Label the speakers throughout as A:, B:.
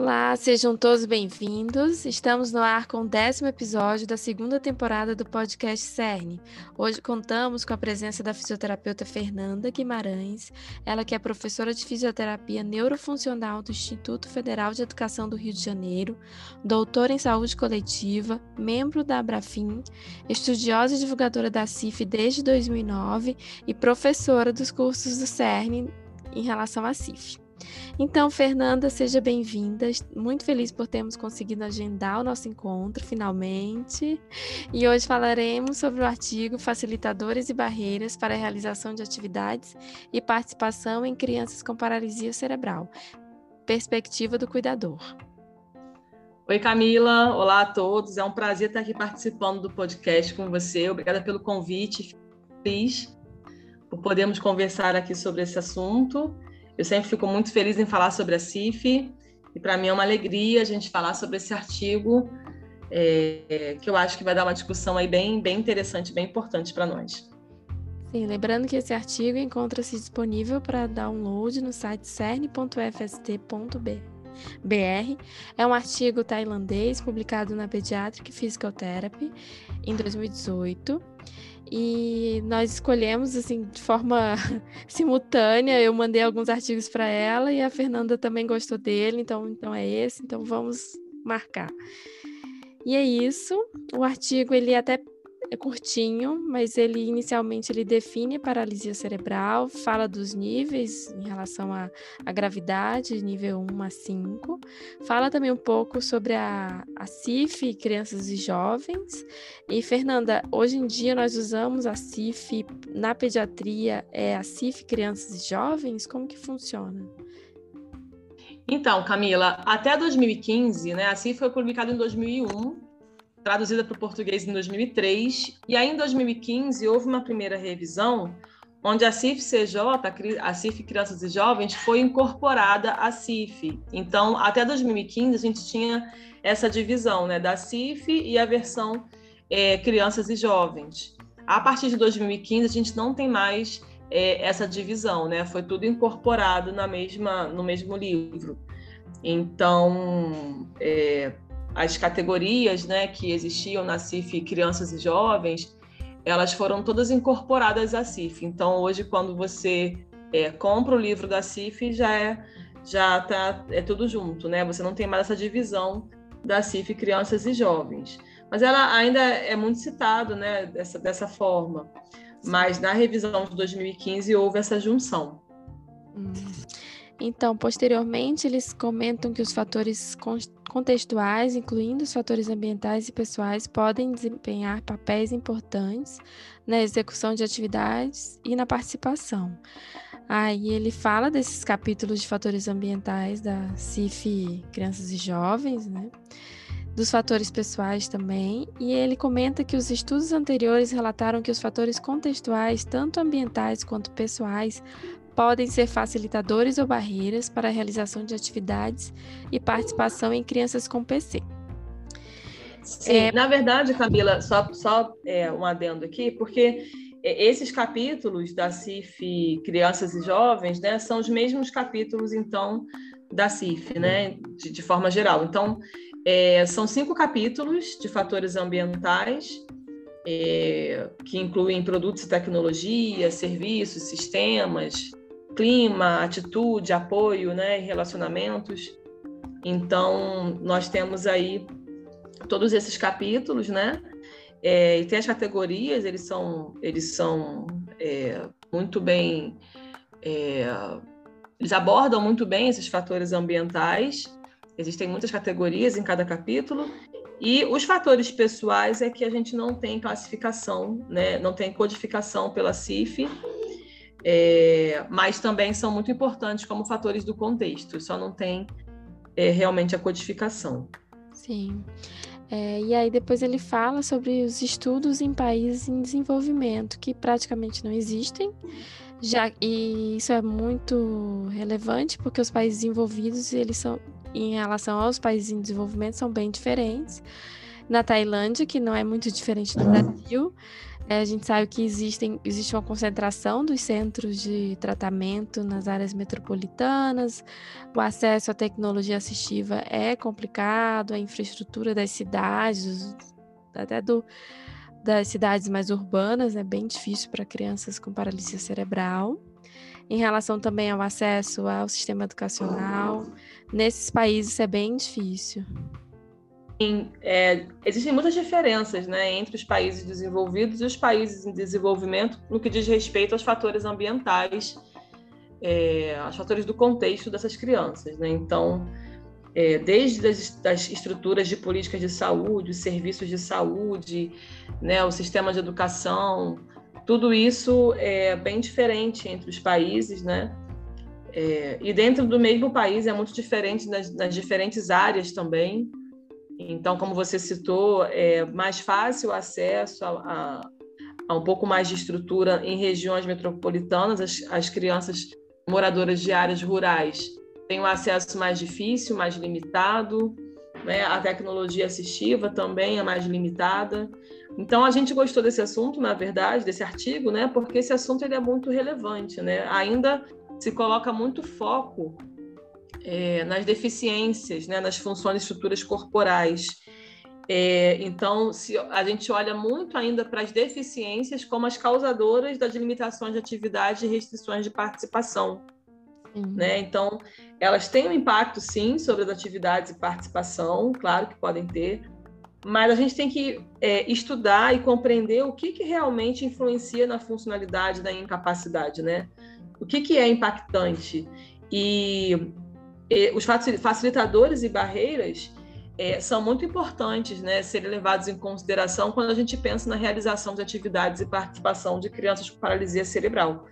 A: Olá, sejam todos bem-vindos. Estamos no ar com o décimo episódio da segunda temporada do podcast CERN. Hoje contamos com a presença da fisioterapeuta Fernanda Guimarães, ela que é professora de fisioterapia neurofuncional do Instituto Federal de Educação do Rio de Janeiro, doutora em saúde coletiva, membro da Abrafim, estudiosa e divulgadora da CIF desde 2009 e professora dos cursos do CERN em relação à CIF. Então, Fernanda, seja bem-vinda. Muito feliz por termos conseguido agendar o nosso encontro, finalmente. E hoje falaremos sobre o artigo Facilitadores e Barreiras para a Realização de Atividades e Participação em Crianças com Paralisia Cerebral. Perspectiva do Cuidador.
B: Oi, Camila. Olá a todos. É um prazer estar aqui participando do podcast com você. Obrigada pelo convite. Feliz por podermos conversar aqui sobre esse assunto. Eu sempre fico muito feliz em falar sobre a CIF e para mim é uma alegria a gente falar sobre esse artigo é, que eu acho que vai dar uma discussão aí bem, bem interessante, bem importante para nós.
A: Sim, lembrando que esse artigo encontra-se disponível para download no site cern.fst.br. É um artigo tailandês publicado na Pediatric Physical Therapy em 2018 e nós escolhemos assim de forma simultânea. Eu mandei alguns artigos para ela e a Fernanda também gostou dele, então então é esse, então vamos marcar. E é isso. O artigo ele é até é curtinho, mas ele inicialmente ele define paralisia cerebral, fala dos níveis em relação à, à gravidade, nível 1 a 5, fala também um pouco sobre a, a CIF, crianças e jovens. E Fernanda, hoje em dia nós usamos a CIF na pediatria, é a CIF crianças e jovens, como que funciona?
B: Então, Camila, até 2015, né, a CIF foi publicada em 2001 traduzida para o português em 2003, e aí em 2015 houve uma primeira revisão onde a CIF-CJ, a CIF Crianças e Jovens, foi incorporada à CIF. Então, até 2015 a gente tinha essa divisão, né, da CIF e a versão é, Crianças e Jovens. A partir de 2015 a gente não tem mais é, essa divisão, né? Foi tudo incorporado na mesma, no mesmo livro. Então, é, as categorias né, que existiam na CIF Crianças e Jovens, elas foram todas incorporadas à CIF. Então, hoje, quando você é, compra o livro da CIF, já é já tá é tudo junto, né? Você não tem mais essa divisão da CIF Crianças e Jovens. Mas ela ainda é muito citado, né, dessa, dessa forma. Mas na revisão de 2015 houve essa junção.
A: Hum. Então, posteriormente, eles comentam que os fatores contextuais, incluindo os fatores ambientais e pessoais, podem desempenhar papéis importantes na execução de atividades e na participação. Aí ele fala desses capítulos de fatores ambientais da CIF Crianças e Jovens, né? dos fatores pessoais também, e ele comenta que os estudos anteriores relataram que os fatores contextuais, tanto ambientais quanto pessoais, podem ser facilitadores ou barreiras para a realização de atividades e participação em crianças com PC.
B: Sim, é... na verdade, Camila, só, só é, um adendo aqui, porque é, esses capítulos da CIF Crianças e Jovens, né, são os mesmos capítulos, então, da CIF, né, de, de forma geral. Então, é, são cinco capítulos de fatores ambientais, é, que incluem produtos e tecnologia, serviços, sistemas, clima, atitude, apoio, né, relacionamentos. Então, nós temos aí todos esses capítulos, né? É, e tem as categorias, eles são, eles são é, muito bem, é, eles abordam muito bem esses fatores ambientais. Existem muitas categorias em cada capítulo. E os fatores pessoais é que a gente não tem classificação, né? não tem codificação pela CIF, é, mas também são muito importantes como fatores do contexto, só não tem é, realmente a codificação.
A: Sim. É, e aí depois ele fala sobre os estudos em países em desenvolvimento, que praticamente não existem, já e isso é muito relevante porque os países desenvolvidos eles são em relação aos países em desenvolvimento são bem diferentes. Na Tailândia, que não é muito diferente do Brasil, a gente sabe que existem, existe uma concentração dos centros de tratamento nas áreas metropolitanas, o acesso à tecnologia assistiva é complicado, a infraestrutura das cidades, até do, das cidades mais urbanas, é bem difícil para crianças com paralisia cerebral. Em relação também ao acesso ao sistema educacional, nesses países é bem difícil
B: é, existem muitas diferenças né, entre os países desenvolvidos e os países em desenvolvimento no que diz respeito aos fatores ambientais, é, aos fatores do contexto dessas crianças. Né? Então, é, desde as das estruturas de políticas de saúde, os serviços de saúde, né, o sistema de educação, tudo isso é bem diferente entre os países, né? É, e dentro do mesmo país é muito diferente nas, nas diferentes áreas também. Então, como você citou, é mais fácil o acesso a, a, a, um pouco mais de estrutura em regiões metropolitanas. As, as crianças moradoras de áreas rurais têm um acesso mais difícil, mais limitado. Né? A tecnologia assistiva também é mais limitada. Então, a gente gostou desse assunto, na verdade, desse artigo, né? porque esse assunto ele é muito relevante. Né? Ainda se coloca muito foco é, nas deficiências, né, nas funções e estruturas corporais. É, então, se a gente olha muito ainda para as deficiências como as causadoras das limitações de atividade e restrições de participação. Uhum. Né? Então, elas têm um impacto, sim, sobre as atividades e participação, claro que podem ter, mas a gente tem que é, estudar e compreender o que, que realmente influencia na funcionalidade da incapacidade, né? O que, que é impactante? E os facilitadores e barreiras é, são muito importantes, né, serem levados em consideração quando a gente pensa na realização de atividades e participação de crianças com paralisia cerebral.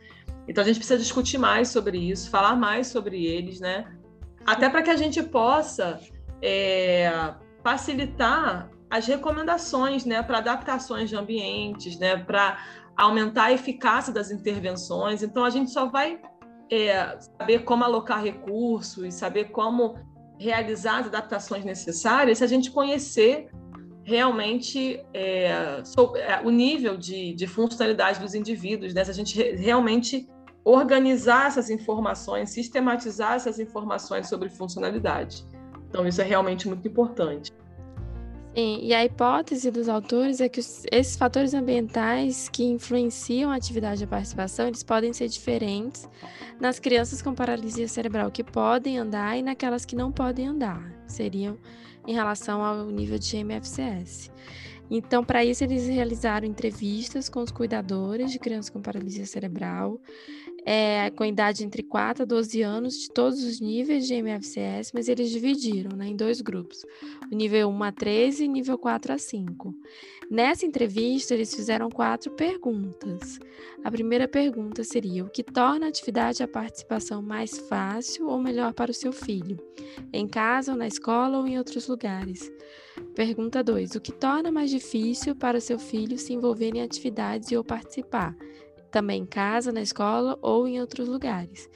B: Então a gente precisa discutir mais sobre isso, falar mais sobre eles, né, até para que a gente possa é, facilitar as recomendações, né, para adaptações de ambientes, né, para aumentar a eficácia das intervenções. Então a gente só vai é, saber como alocar recursos, saber como realizar as adaptações necessárias, se a gente conhecer realmente é, é, o nível de, de, funcionalidade dos indivíduos, né? se a gente realmente organizar essas informações, sistematizar essas informações sobre funcionalidade. Então, isso é realmente muito importante.
A: Sim, e a hipótese dos autores é que os, esses fatores ambientais que influenciam a atividade e a participação, eles podem ser diferentes nas crianças com paralisia cerebral que podem andar e naquelas que não podem andar, seriam em relação ao nível de MFCS. Então, para isso, eles realizaram entrevistas com os cuidadores de crianças com paralisia cerebral, é, com idade entre 4 a 12 anos, de todos os níveis de MFCS, mas eles dividiram né, em dois grupos, o nível 1 a 13 e nível 4 a 5. Nessa entrevista, eles fizeram quatro perguntas. A primeira pergunta seria: o que torna a atividade e a participação mais fácil ou melhor para o seu filho? Em casa, ou na escola ou em outros lugares? Pergunta 2: o que torna mais difícil para o seu filho se envolver em atividades e ou participar? Também em casa, na escola ou em outros lugares.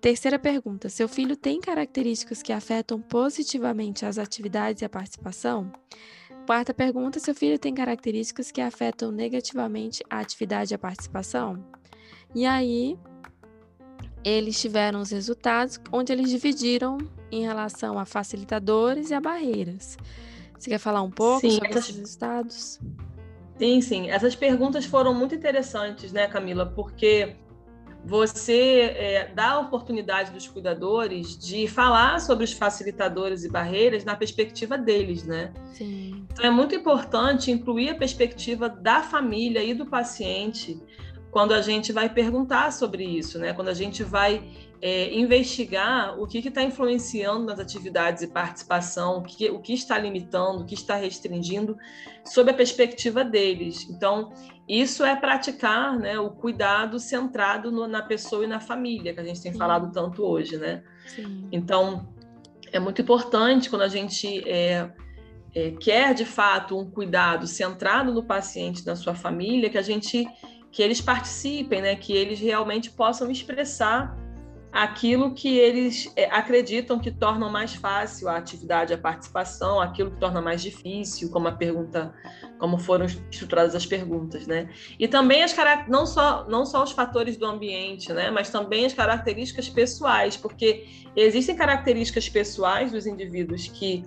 A: Terceira pergunta: seu filho tem características que afetam positivamente as atividades e a participação? Quarta pergunta: seu filho tem características que afetam negativamente a atividade e a participação? E aí, eles tiveram os resultados onde eles dividiram em relação a facilitadores e a barreiras. Você quer falar um pouco Sim, sobre esses resultados?
B: Sim, sim. Essas perguntas foram muito interessantes, né, Camila? Porque você é, dá a oportunidade dos cuidadores de falar sobre os facilitadores e barreiras na perspectiva deles, né? Sim. Então é muito importante incluir a perspectiva da família e do paciente quando a gente vai perguntar sobre isso, né? Quando a gente vai é, investigar o que está influenciando nas atividades e participação, o que, o que está limitando, o que está restringindo, sob a perspectiva deles. Então, isso é praticar né, o cuidado centrado no, na pessoa e na família, que a gente tem Sim. falado tanto hoje, né? Sim. Então, é muito importante quando a gente é, é, quer, de fato, um cuidado centrado no paciente, na sua família, que a gente que eles participem, né, que eles realmente possam expressar aquilo que eles é, acreditam que torna mais fácil a atividade, a participação, aquilo que torna mais difícil, como a pergunta, como foram estruturadas as perguntas, né? E também as não só não só os fatores do ambiente, né? Mas também as características pessoais, porque existem características pessoais dos indivíduos que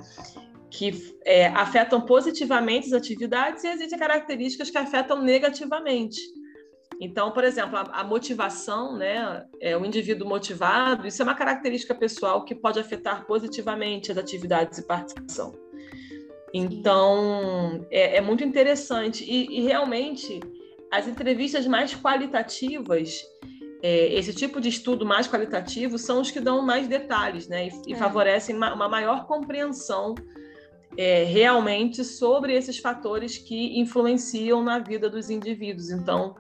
B: que é, afetam positivamente as atividades e existem características que afetam negativamente. Então, por exemplo, a, a motivação, né, é, o indivíduo motivado, isso é uma característica pessoal que pode afetar positivamente as atividades e participação. Então, é, é muito interessante. E, e, realmente, as entrevistas mais qualitativas, é, esse tipo de estudo mais qualitativo, são os que dão mais detalhes, né? E, e é. favorecem uma, uma, maior compreensão é, realmente sobre esses fatores que influenciam na vida dos indivíduos. Então,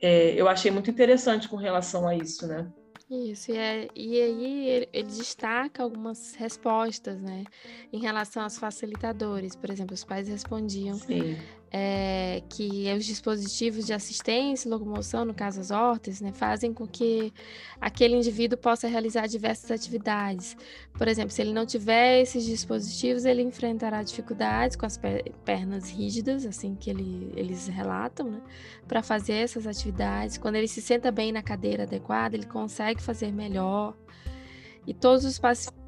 B: é, eu achei muito interessante com relação a isso, né?
A: Isso, e, é, e aí ele, ele, destaca algumas respostas, né, em relação aos facilitadores. Por exemplo, os pais respondiam é, que os dispositivos de assistência e locomoção, no caso as hortas, né, fazem com que aquele indivíduo possa realizar diversas atividades. Por exemplo, se ele não tiver esses dispositivos, ele enfrentará dificuldades com as pernas rígidas, assim que ele, eles relatam, né, para fazer essas atividades. Quando ele se senta bem na cadeira adequada, ele consegue fazer melhor. E todos os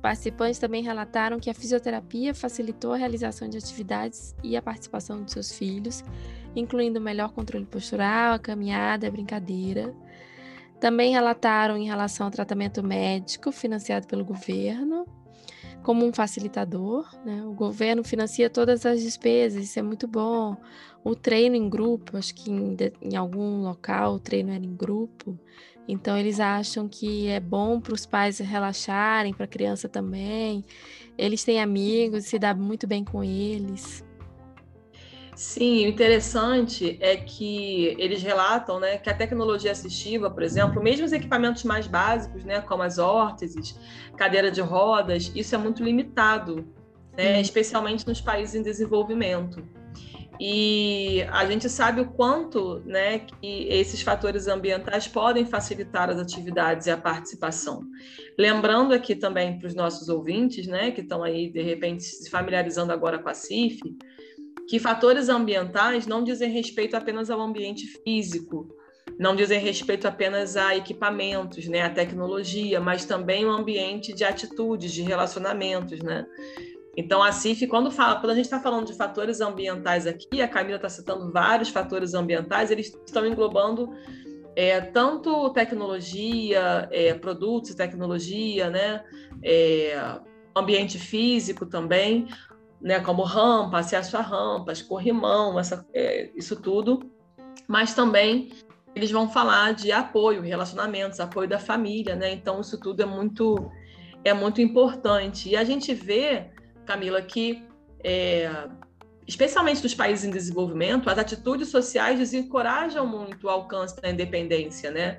A: participantes também relataram que a fisioterapia facilitou a realização de atividades e a participação de seus filhos, incluindo melhor controle postural, a caminhada, a brincadeira. Também relataram em relação ao tratamento médico financiado pelo governo, como um facilitador. Né? O governo financia todas as despesas, isso é muito bom. O treino em grupo, acho que em, em algum local o treino era em grupo, então eles acham que é bom para os pais relaxarem, para a criança também. Eles têm amigos, se dá muito bem com eles.
B: Sim, o interessante é que eles relatam né, que a tecnologia assistiva, por exemplo, mesmo os equipamentos mais básicos, né, como as órteses, cadeira de rodas, isso é muito limitado, né, especialmente nos países em desenvolvimento. E a gente sabe o quanto né, que esses fatores ambientais podem facilitar as atividades e a participação. Lembrando aqui também para os nossos ouvintes, né, que estão aí, de repente, se familiarizando agora com a CIF, que fatores ambientais não dizem respeito apenas ao ambiente físico, não dizem respeito apenas a equipamentos, né, a tecnologia, mas também o ambiente de atitudes, de relacionamentos, né? Então, a CIF, quando, fala, quando a gente está falando de fatores ambientais aqui, a Camila está citando vários fatores ambientais, eles estão englobando é, tanto tecnologia, é, produtos e tecnologia, né? É, ambiente físico também, né? como rampa, acesso a rampas, corrimão, essa, é, isso tudo, mas também eles vão falar de apoio, relacionamentos, apoio da família, né? Então, isso tudo é muito, é muito importante. E a gente vê Camila, que é, especialmente dos países em desenvolvimento, as atitudes sociais desencorajam muito o alcance da independência, né?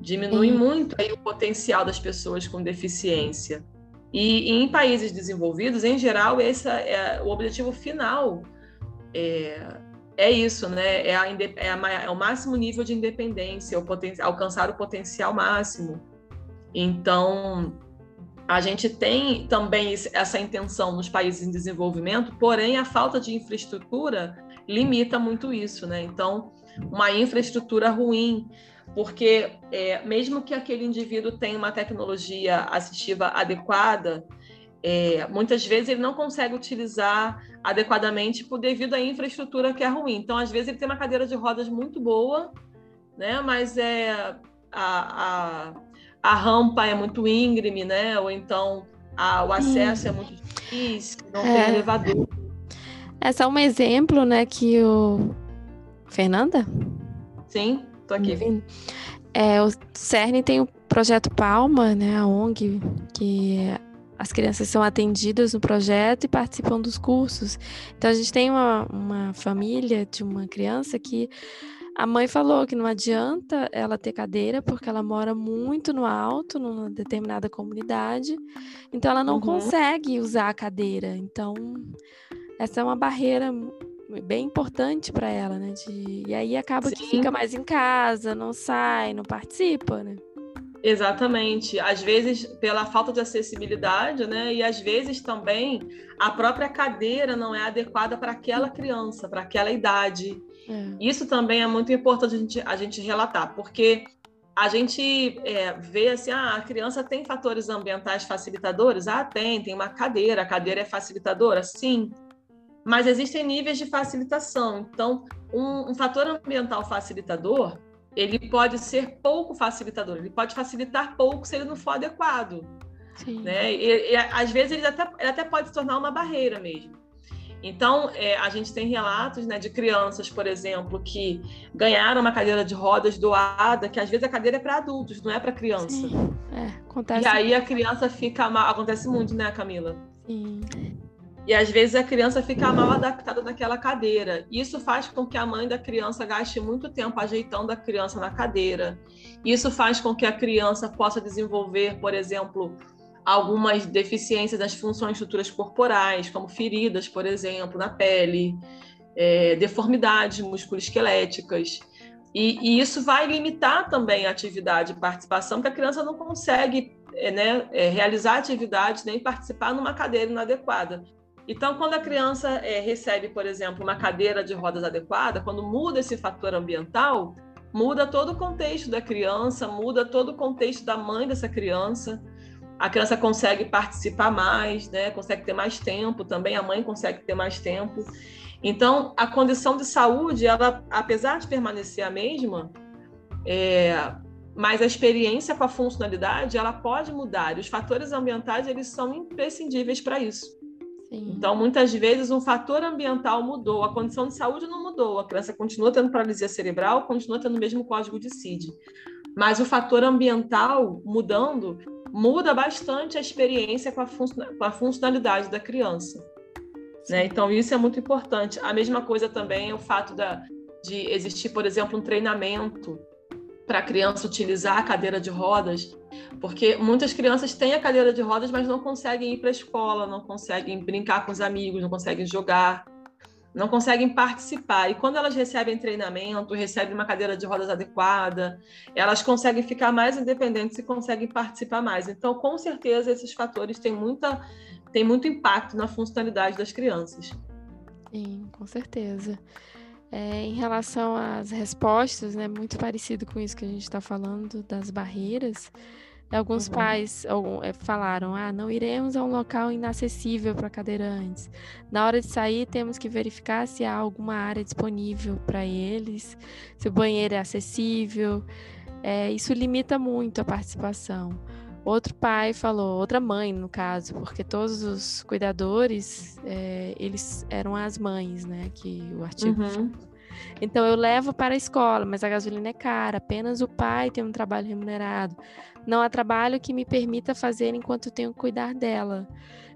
B: Diminuem muito aí, o potencial das pessoas com deficiência. E, e, em países desenvolvidos, em geral, esse é o objetivo final. É, é isso, né? É, a, é, a, é, o máximo nível de independência, o poten, alcançar o potencial máximo. Então, a gente tem também essa intenção nos países em desenvolvimento, porém a falta de infraestrutura limita muito isso, né? Então, uma infraestrutura ruim, porque é, mesmo que aquele indivíduo tenha uma tecnologia assistiva adequada, é, muitas vezes ele não consegue utilizar adequadamente por devido à infraestrutura que é ruim. Então, às vezes ele tem uma cadeira de rodas muito boa, né? Mas é a, a a rampa é muito íngreme, né? Ou então a, o acesso é muito difícil, não é. tem elevador.
A: É só um exemplo, né, que o Fernanda?
B: Sim, tô aqui.
A: É, o CERN tem o projeto Palma, né, a ONG, que as crianças são atendidas no projeto e participam dos cursos. Então a gente tem uma, uma família de uma criança que a mãe falou que não adianta ela ter cadeira porque ela mora muito no alto, numa determinada comunidade, então ela não uhum. consegue usar a cadeira. Então, essa é uma barreira bem importante para ela, né? De... E aí acaba Sim. que fica mais em casa, não sai, não participa, né?
B: Exatamente. Às vezes, pela falta de acessibilidade, né? E às vezes também a própria cadeira não é adequada para aquela criança, para aquela idade. É. Isso também é muito importante a gente, a gente relatar, porque a gente é, vê assim, ah, a criança tem fatores ambientais facilitadores? Ah, tem, tem uma cadeira, a cadeira é facilitadora? Sim. Mas existem níveis de facilitação. Então, um, um fator ambiental facilitador ele pode ser pouco facilitador, ele pode facilitar pouco se ele não for adequado. Sim. Né? E, e, às vezes ele até, ele até pode se tornar uma barreira mesmo. Então, é, a gente tem relatos né, de crianças, por exemplo, que ganharam uma cadeira de rodas doada, que às vezes a cadeira é para adultos, não é para criança. Sim. É, acontece. E aí a criança fica mal. Acontece muito, né, Camila? Sim. E às vezes a criança fica mal adaptada naquela cadeira. Isso faz com que a mãe da criança gaste muito tempo ajeitando a criança na cadeira. Isso faz com que a criança possa desenvolver, por exemplo, algumas deficiências das funções estruturas corporais, como feridas, por exemplo, na pele, é, deformidades musculoesqueléticas. E, e, isso vai limitar também a atividade e participação, porque a criança não consegue é, né, é, realizar atividade nem participar numa cadeira inadequada. Então, quando a criança é, recebe, por exemplo, uma cadeira de rodas adequada, quando muda esse fator ambiental, muda todo o contexto da criança, muda todo o contexto da mãe dessa criança. A criança consegue participar mais, né? consegue ter mais tempo também, a mãe consegue ter mais tempo. Então, a condição de saúde, ela, apesar de permanecer a mesma, é, mas a experiência com a funcionalidade, ela pode mudar. E os fatores ambientais, eles são imprescindíveis para isso. Sim. Então, muitas vezes, um fator ambiental mudou, a condição de saúde não mudou, a criança continua tendo paralisia cerebral, continua tendo o mesmo código de CID. Mas o fator ambiental mudando, muda bastante a experiência com a, com a funcionalidade da criança. Né? Então, isso é muito importante. A mesma coisa também é o fato da, de existir, por exemplo, um treinamento para a criança utilizar a cadeira de rodas, porque muitas crianças têm a cadeira de rodas, mas não conseguem ir para a escola, não conseguem brincar com os amigos, não conseguem jogar, não conseguem participar. E quando elas recebem treinamento, recebem uma cadeira de rodas adequada, elas conseguem ficar mais independentes e conseguem participar mais. Então, com certeza, esses fatores têm, muita, têm muito impacto na funcionalidade das crianças.
A: Sim, com certeza. É, em relação às respostas, né, muito parecido com isso que a gente está falando das barreiras, alguns uhum. pais é, falaram: ah, não iremos a um local inacessível para cadeirantes. Na hora de sair, temos que verificar se há alguma área disponível para eles, se o banheiro é acessível. É, isso limita muito a participação. Outro pai falou, outra mãe no caso, porque todos os cuidadores, é, eles eram as mães, né, que o artigo uhum. Então eu levo para a escola, mas a gasolina é cara, apenas o pai tem um trabalho remunerado. Não há trabalho que me permita fazer enquanto tenho que cuidar dela.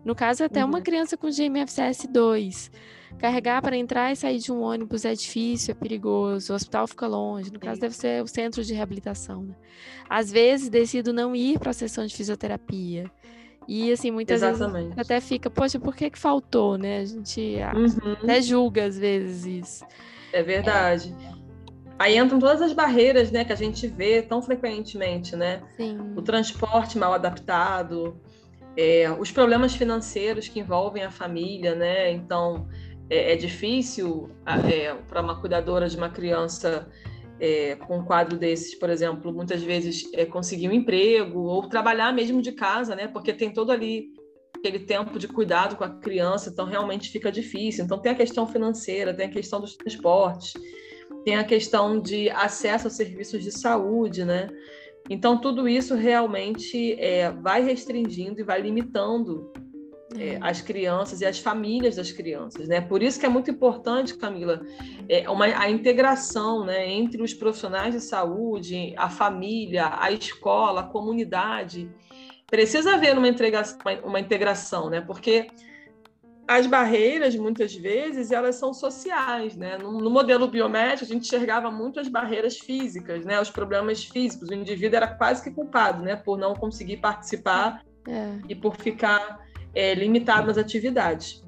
A: No caso, até uhum. uma criança com GMFCS 2. Carregar para entrar e sair de um ônibus é difícil, é perigoso, o hospital fica longe. No caso, deve ser o centro de reabilitação. Né? Às vezes, decido não ir para a sessão de fisioterapia. E, assim, muitas Exatamente. vezes até fica, poxa, por que, que faltou, né? A gente uhum. até julga, às vezes, isso.
B: É verdade. É. Aí entram todas as barreiras, né, que a gente vê tão frequentemente, né? Sim. O transporte mal adaptado, é, os problemas financeiros que envolvem a família, né? Então, é, é difícil é, para uma cuidadora de uma criança é, com um quadro desses, por exemplo, muitas vezes é, conseguir um emprego ou trabalhar mesmo de casa, né? Porque tem todo ali aquele tempo de cuidado com a criança, então realmente fica difícil. Então tem a questão financeira, tem a questão dos transportes, tem a questão de acesso a serviços de saúde, né? Então tudo isso realmente é, vai restringindo e vai limitando é, as crianças e as famílias das crianças, né? Por isso que é muito importante, Camila, é, uma, a integração, né, entre os profissionais de saúde, a família, a escola, a comunidade. Precisa haver uma, integração, uma integração, né? Porque as barreiras, muitas vezes, elas são sociais, né? No, no, modelo biomédico, a gente enxergava muito as barreiras físicas, né? Os problemas físicos. O indivíduo era quase que culpado, né? Por não conseguir participar é. e por ficar é, limitado nas atividades.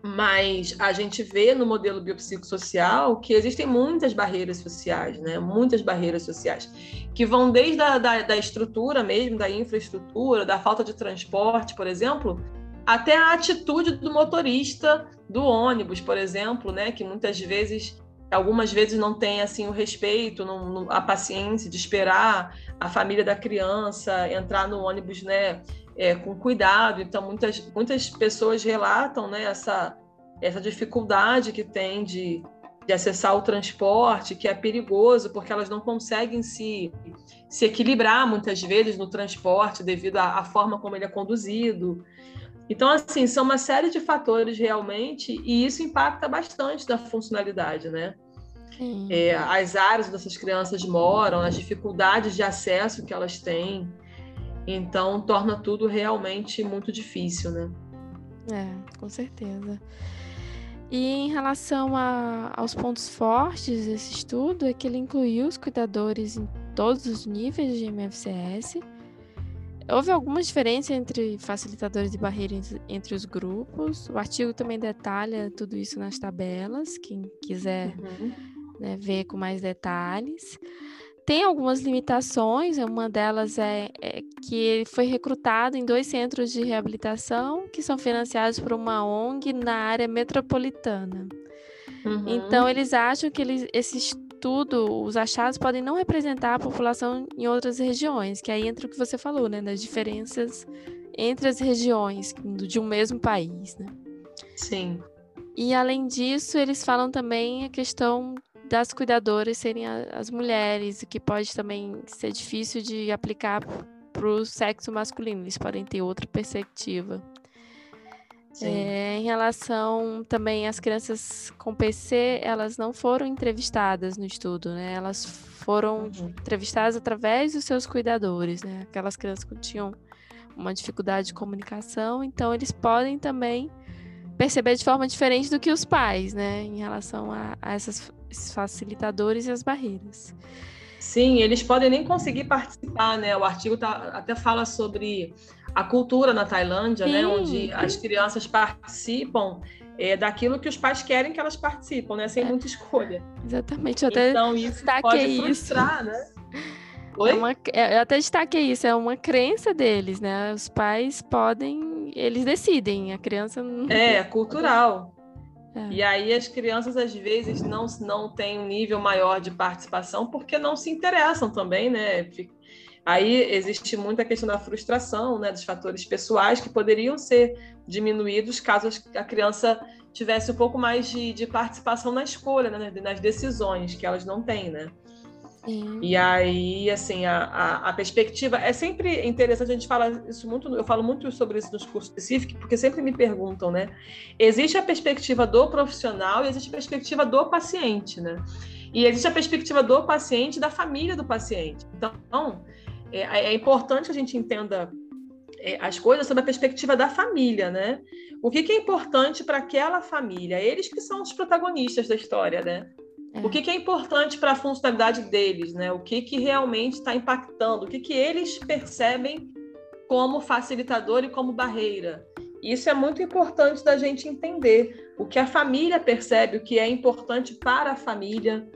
B: mas a gente vê no modelo biopsicossocial que existem muitas barreiras sociais, né? Muitas barreiras sociais, que vão desde a da, da estrutura mesmo, da infraestrutura, da falta de transporte, por exemplo, até a atitude do motorista do ônibus, por exemplo, né? Que muitas vezes, algumas vezes não tem assim o respeito, não, não, a paciência de esperar a família da criança entrar no ônibus, né? É, com cuidado. Então, muitas, muitas pessoas relatam né, essa, essa dificuldade que tem de, de acessar o transporte, que é perigoso, porque elas não conseguem se, se equilibrar muitas vezes no transporte devido à, à forma como ele é conduzido. Então, assim, são uma série de fatores realmente, e isso impacta bastante da funcionalidade, né? É, as áreas onde essas crianças moram, as dificuldades de acesso que elas têm. Então, torna tudo realmente muito difícil, né?
A: É, com certeza. E em relação a, aos pontos fortes desse estudo, é que ele incluiu os cuidadores em todos os níveis de MFCS. Houve alguma diferença entre facilitadores e barreiras entre os grupos. O artigo também detalha tudo isso nas tabelas, quem quiser uhum. né, ver com mais detalhes tem algumas limitações, uma delas é, é, que ele foi recrutado em dois centros de reabilitação que são financiados por uma ONG na área metropolitana. Uhum. Então, eles acham que eles, esse estudo, os achados podem não representar a população em outras regiões, que aí entra o que você falou, né, das diferenças entre as regiões de um mesmo país, né?
B: Sim.
A: E além disso, eles falam também a questão das cuidadoras serem as mulheres, o que pode também ser difícil de aplicar para o sexo masculino, eles podem ter outra perspectiva. É, em relação também às crianças com PC, elas não foram entrevistadas no estudo, né? Elas foram uhum. entrevistadas através dos seus cuidadores, né? Aquelas crianças que tinham uma dificuldade de comunicação, então eles podem também perceber de forma diferente do que os pais, né? Em relação a, a essas facilitadores e as barreiras.
B: Sim, eles podem nem conseguir participar, né? O artigo tá, até fala sobre a cultura na Tailândia, né? Sim. né? Onde as crianças participam é, daquilo que os pais querem que elas participem, né? Sem é. muita escolha.
A: Exatamente. Eu até então isso pode frustrar, isso. né? Oi? É uma, é, eu até destaquei isso, é uma crença deles, né? Os pais podem, eles decidem, a criança não.
B: É, cultural. É. E aí as crianças às vezes não, não têm um nível maior de participação porque não se interessam também, né? Aí existe muita questão da frustração, né, dos fatores pessoais que poderiam ser diminuídos caso a criança tivesse um pouco mais de, de participação na escolha, né, nas decisões que elas não têm, né? Sim. E aí, assim, a, a, a, perspectiva é sempre interessante, a gente fala isso muito, eu falo muito sobre isso nos cursos específicos, porque sempre me perguntam, né? Existe a perspectiva do profissional e existe a perspectiva do paciente, né? E existe a perspectiva do paciente e da família do paciente. Então, é, é importante que a gente entenda é, as coisas sob a perspectiva da família, né? O que, que é importante para aquela família? Eles que são os protagonistas da história, né? É. O que, que, é importante para a funcionalidade deles, né? O que, que realmente está impactando, o que, que eles percebem como facilitador e como barreira. Isso é muito importante da gente entender o que a família percebe, o que é importante para a família,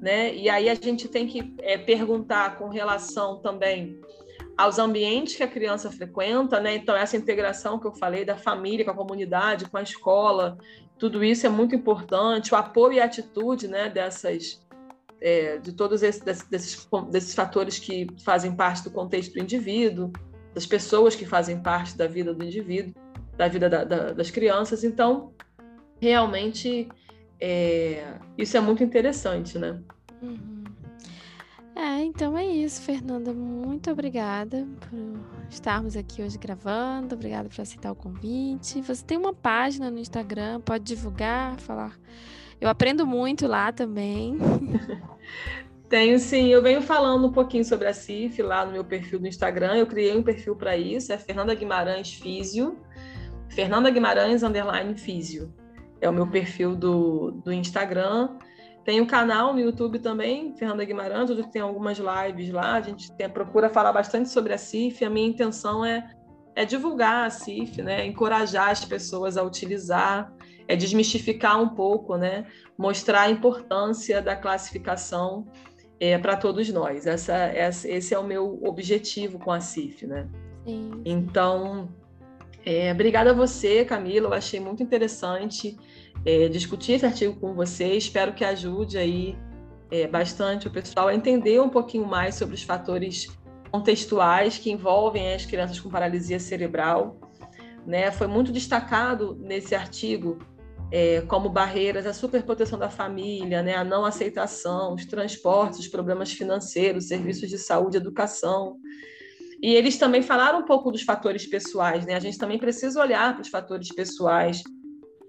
B: né? E aí a gente tem que é, perguntar com relação também aos ambientes que a criança frequenta, né? Então essa integração que eu falei da família com a comunidade, com a escola, tudo isso é muito importante, o apoio e a atitude né, dessas, é, de todos esses, desses, desses fatores que fazem parte do contexto do indivíduo, das pessoas que fazem parte da vida do indivíduo, da vida da, da, das crianças. Então, realmente, é, isso é muito interessante, né?
A: Uhum. É, então é isso, Fernanda. Muito obrigada por estarmos aqui hoje gravando. Obrigada por aceitar o convite. Você tem uma página no Instagram, pode divulgar, falar. Eu aprendo muito lá também.
B: Tenho sim, eu venho falando um pouquinho sobre a CIF lá no meu perfil do Instagram. Eu criei um perfil para isso, é Fernanda Guimarães Físio. Fernanda Guimarães underline Físio. É o meu perfil do, do Instagram. Tem o canal no YouTube também, Fernanda Guimarães, onde tem algumas lives lá. A gente tem, procura falar bastante sobre a CIF. A minha intenção é, é divulgar a CIF, né? encorajar as pessoas a utilizar. é desmistificar um pouco, né? Mostrar a importância da classificação é, para todos nós. Essa, essa, esse é o meu objetivo com a CIF, né? Sim. Então, é, obrigada a você, Camila. Eu achei muito interessante é, discutir esse artigo com você. Espero que ajude aí é, bastante o pessoal a entender um pouquinho mais sobre os fatores contextuais que envolvem as crianças com paralisia cerebral. Né? Foi muito destacado nesse artigo é, como barreiras a superproteção da família, né? a não aceitação, os transportes, os problemas financeiros, serviços de saúde, educação. E eles também falaram um pouco dos fatores pessoais, né? A gente também precisa olhar para os fatores pessoais,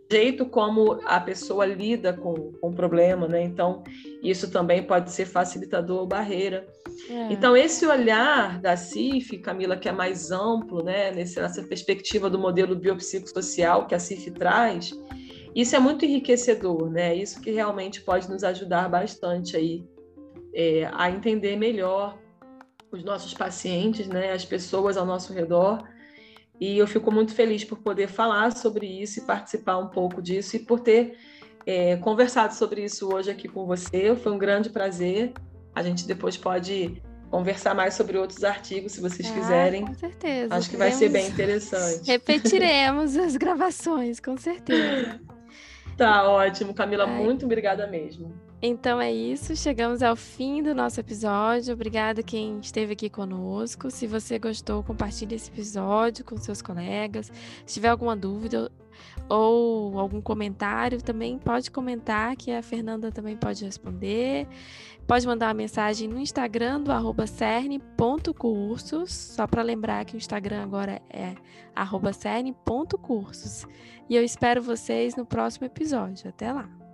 B: jeito como a pessoa lida com, com o problema, né? Então, isso também pode ser facilitador ou barreira. É. Então, esse olhar da CIF, Camila, que é mais amplo, né? Nessa perspectiva do modelo biopsicossocial que a CIF traz, isso é muito enriquecedor, né? Isso que realmente pode nos ajudar bastante aí é, a entender melhor os nossos pacientes, né? As pessoas ao nosso redor e eu fico muito feliz por poder falar sobre isso e participar um pouco disso e por ter é, conversado sobre isso hoje aqui com você. Foi um grande prazer. A gente depois pode conversar mais sobre outros artigos, se vocês ah, quiserem.
A: Com certeza.
B: Acho que vai ser bem interessante.
A: Repetiremos as gravações, com certeza.
B: Tá ótimo, Camila. Ai. Muito obrigada mesmo.
A: Então é isso, chegamos ao fim do nosso episódio. Obrigada quem esteve aqui conosco. Se você gostou, compartilhe esse episódio com seus colegas. Se tiver alguma dúvida ou algum comentário, também pode comentar que a Fernanda também pode responder. Pode mandar uma mensagem no Instagram do arroba cerne.cursos, só para lembrar que o Instagram agora é arroba cerne.cursos. E eu espero vocês no próximo episódio. Até lá!